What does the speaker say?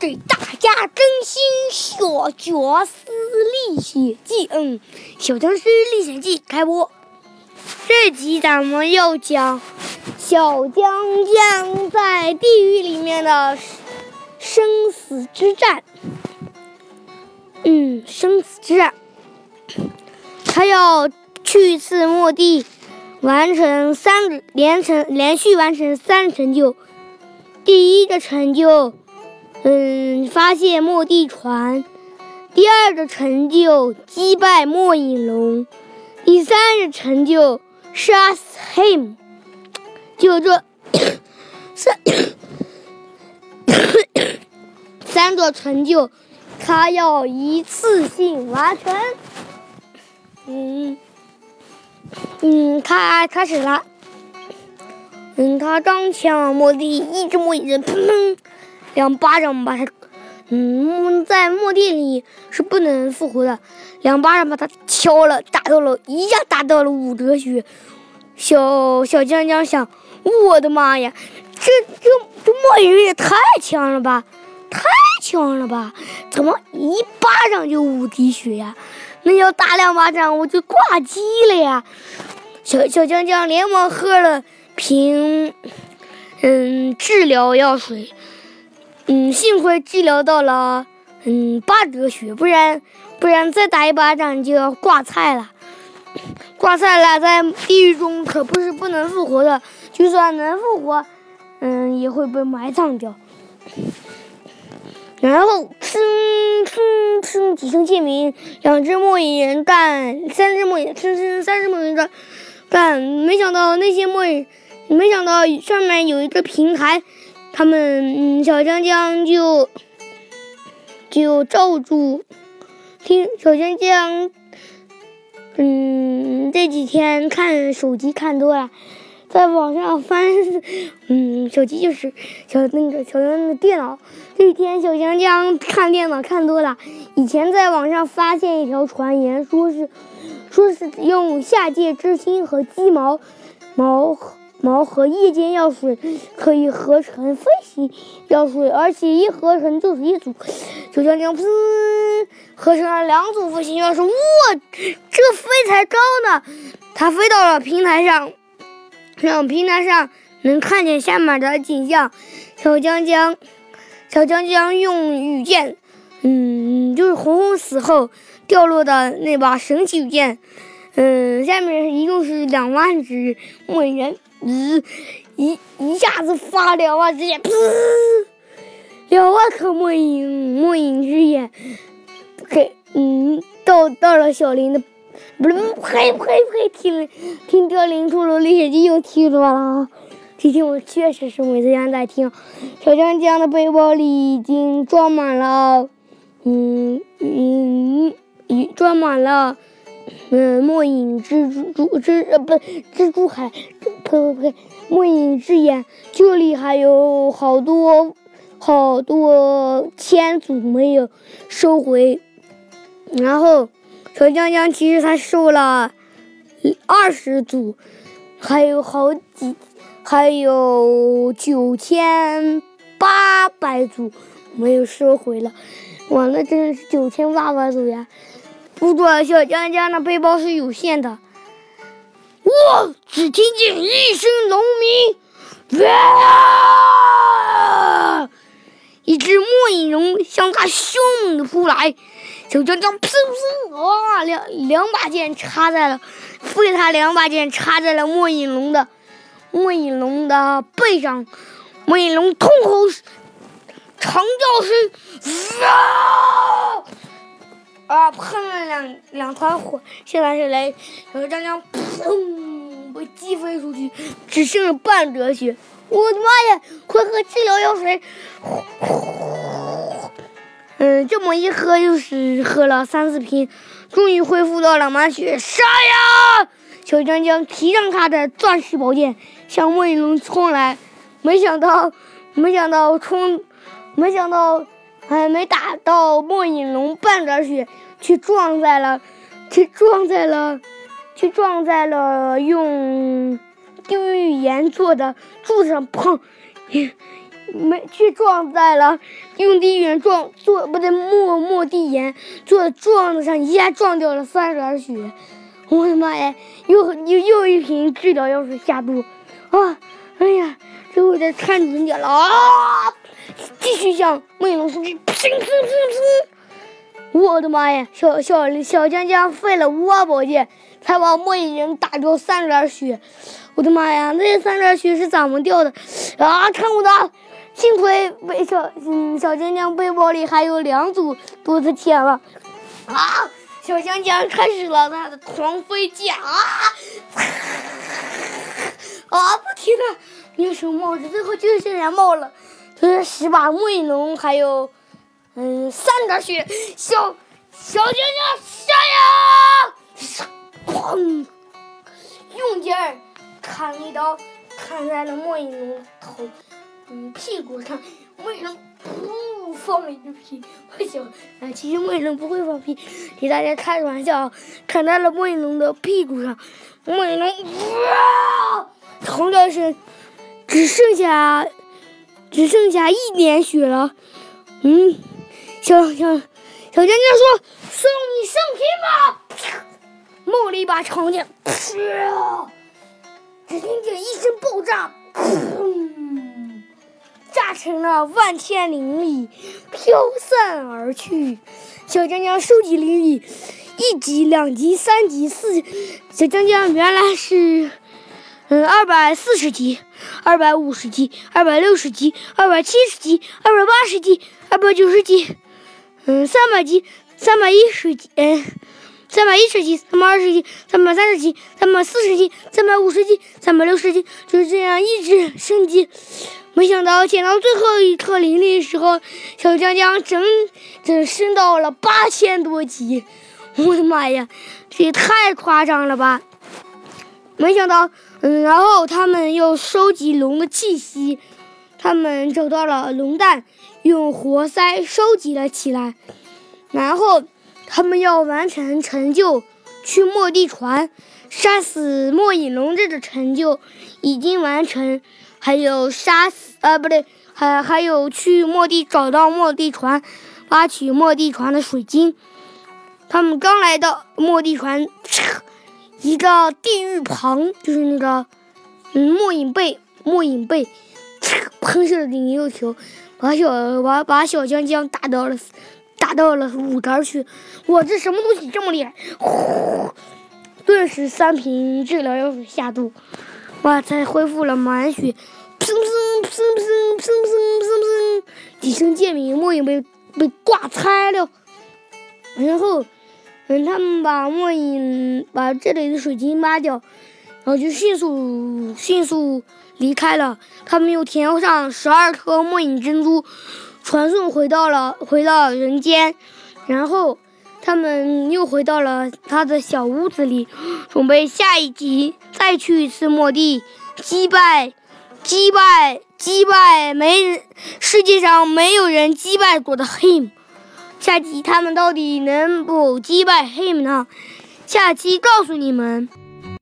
给大家更新《小僵尸历险记》。嗯，《小僵尸历险记》开播。这集咱们要讲小江江在地狱里面的生死之战。嗯，生死之战，他要去一次墓地，完成三连成连续完成三成就。第一个成就。嗯，发现末地船。第二个成就击败末影龙，第三个成就杀死 him。就这三三个成就，他要一次性完成。嗯嗯，他开始了。嗯，他刚抢末地，一只末影人，砰砰。两巴掌把他，嗯，在墓地里是不能复活的。两巴掌把他敲了，打到了，一下打到了五折血。小小江江想：我的妈呀，这这这墨鱼也太强了吧，太强了吧？怎么一巴掌就五滴血呀？那要打两巴掌我就挂机了呀！小小江江连忙喝了瓶，嗯，治疗药水。嗯，幸亏治疗到了，嗯，八折血，不然不然再打一巴掌就要挂菜了。挂菜了，在地狱中可不是不能复活的，就算能复活，嗯，也会被埋葬掉。然后，哧哧哧几声剑鸣，两只末影人干，三只末影，哧哧三只末影干干，没想到那些末影，没想到上面有一个平台。他们，嗯，小江江就就罩住，听小江江，嗯，这几天看手机看多了，在网上翻，嗯，手机就是小那个小江的电脑。这几天小江江看电脑看多了，以前在网上发现一条传言，说是说是用下界之心和鸡毛毛。毛和夜间药水可以合成飞行药水，而且一合成就是一组。小江江噗，合成了两组飞行药水。哇，这飞才高呢！它飞到了平台上，让平台上能看见下面的景象。小江江，小江江用羽箭，嗯，就是红红死后掉落的那把神奇羽箭，嗯，下面一共是两万只木人。一一一下子发两万只眼，噗！两万颗末影末影之眼，给嗯到到了小林的，不是呸呸呸！听听凋零出了历险记又听多了，今天我确实是每次在听。小江江的背包里已经装满了，嗯嗯，已装满了。嗯，末影蜘蛛蛛蜘呃不蜘蛛海，呸呸呸，末影之眼，这里还有好多好多千组没有收回。然后小江江其实他收了二十组，还有好几，还有九千八百组没有收回了。哇，那真的是九千八百组呀！不过，小江江的背包是有限的。哇！只听见一声龙鸣，哇！一只末影龙向他凶猛的扑来，小江江噗噗哇！两两把剑插在了，被他两把剑插在了末影龙的末影龙的背上，末影龙痛吼，长叫声，啊！两团火，现在是来，小江江砰被击飞出去，只剩了半折血。我的妈呀！快喝治疗药水！嗯，这么一喝就是喝了三四瓶，终于恢复到了满血。杀呀！小江江提上他的钻石宝剑，向末影龙冲来，没想到，没想到冲，没想到。还没打到末影龙半点血，去撞在了，去撞在了，去撞在了用地狱岩做的柱子上，砰！没去撞在了用地员撞做不对莫莫地岩做的撞子上，一下撞掉了三十点血。我的妈呀！又又又一瓶治疗药水下肚啊！哎呀，这我得看准点了啊！继续向莫影龙出击，砰砰砰砰！我的妈呀！小小小江江费了五把宝剑，才把莫影人打掉三点血。我的妈呀！那三点血是怎么掉的啊？看我的，幸亏背小嗯小江江背包里还有两组多的钱了啊！小江江开始了他的狂飞剑啊！啊！不停的两手冒着，最后就剩下冒了，就是十把末影龙，还有嗯三点血。小小江江下呀！砰！用劲儿砍一刀，砍在了末影龙头嗯屁股上。末影龙噗放了一个屁，不行，啊，其实末影龙不会放屁，给大家开个玩笑，砍在了末影龙的屁股上。末影龙哇！疼的是，只剩下只剩下一点血了。嗯，小小小江江说：“送你上天吧！”冒了一把长剑，只听见一声爆炸，砰！炸成了万千灵力，飘散而去。小江江收集灵力，一级、两级、三级、四级。小江江原来是。嗯，二百四十级，二百五十级，二百六十级，二百七十级，二百八十级，二百九十级，嗯，三百级，三百一十级，嗯，三百一十级，三百二十级，三百三十级，三百四十级，三百五十级，三百六十级，就是这样一直升级。没想到捡到最后一颗灵力的时候，小江江整整升到了八千多级。我的妈呀，这也太夸张了吧！没想到。嗯，然后他们又收集龙的气息，他们找到了龙蛋，用活塞收集了起来。然后他们要完成成就，去末地船杀死末影龙这个成就已经完成，还有杀死啊不对，还还有去末地找到末地船，挖取末地船的水晶。他们刚来到末地船。一个地狱旁，就是那个，嗯，末影贝，末影贝，喷射的灵肉球，把小把把小江江打到了，打到了五格去。我这什么东西这么厉害？呼！顿时三瓶治疗药水下肚，哇！才恢复了满血。砰砰砰砰砰砰砰砰！几声剑鸣，末影被被挂拆了，然后。等他们把末影把这里的水晶挖掉，然后就迅速迅速离开了。他们又填上十二颗末影珍珠，传送回到了回到人间。然后他们又回到了他的小屋子里，准备下一集再去一次末地，击败击败击败没人世界上没有人击败过的 him。下集他们到底能否击败 him 呢？下期告诉你们。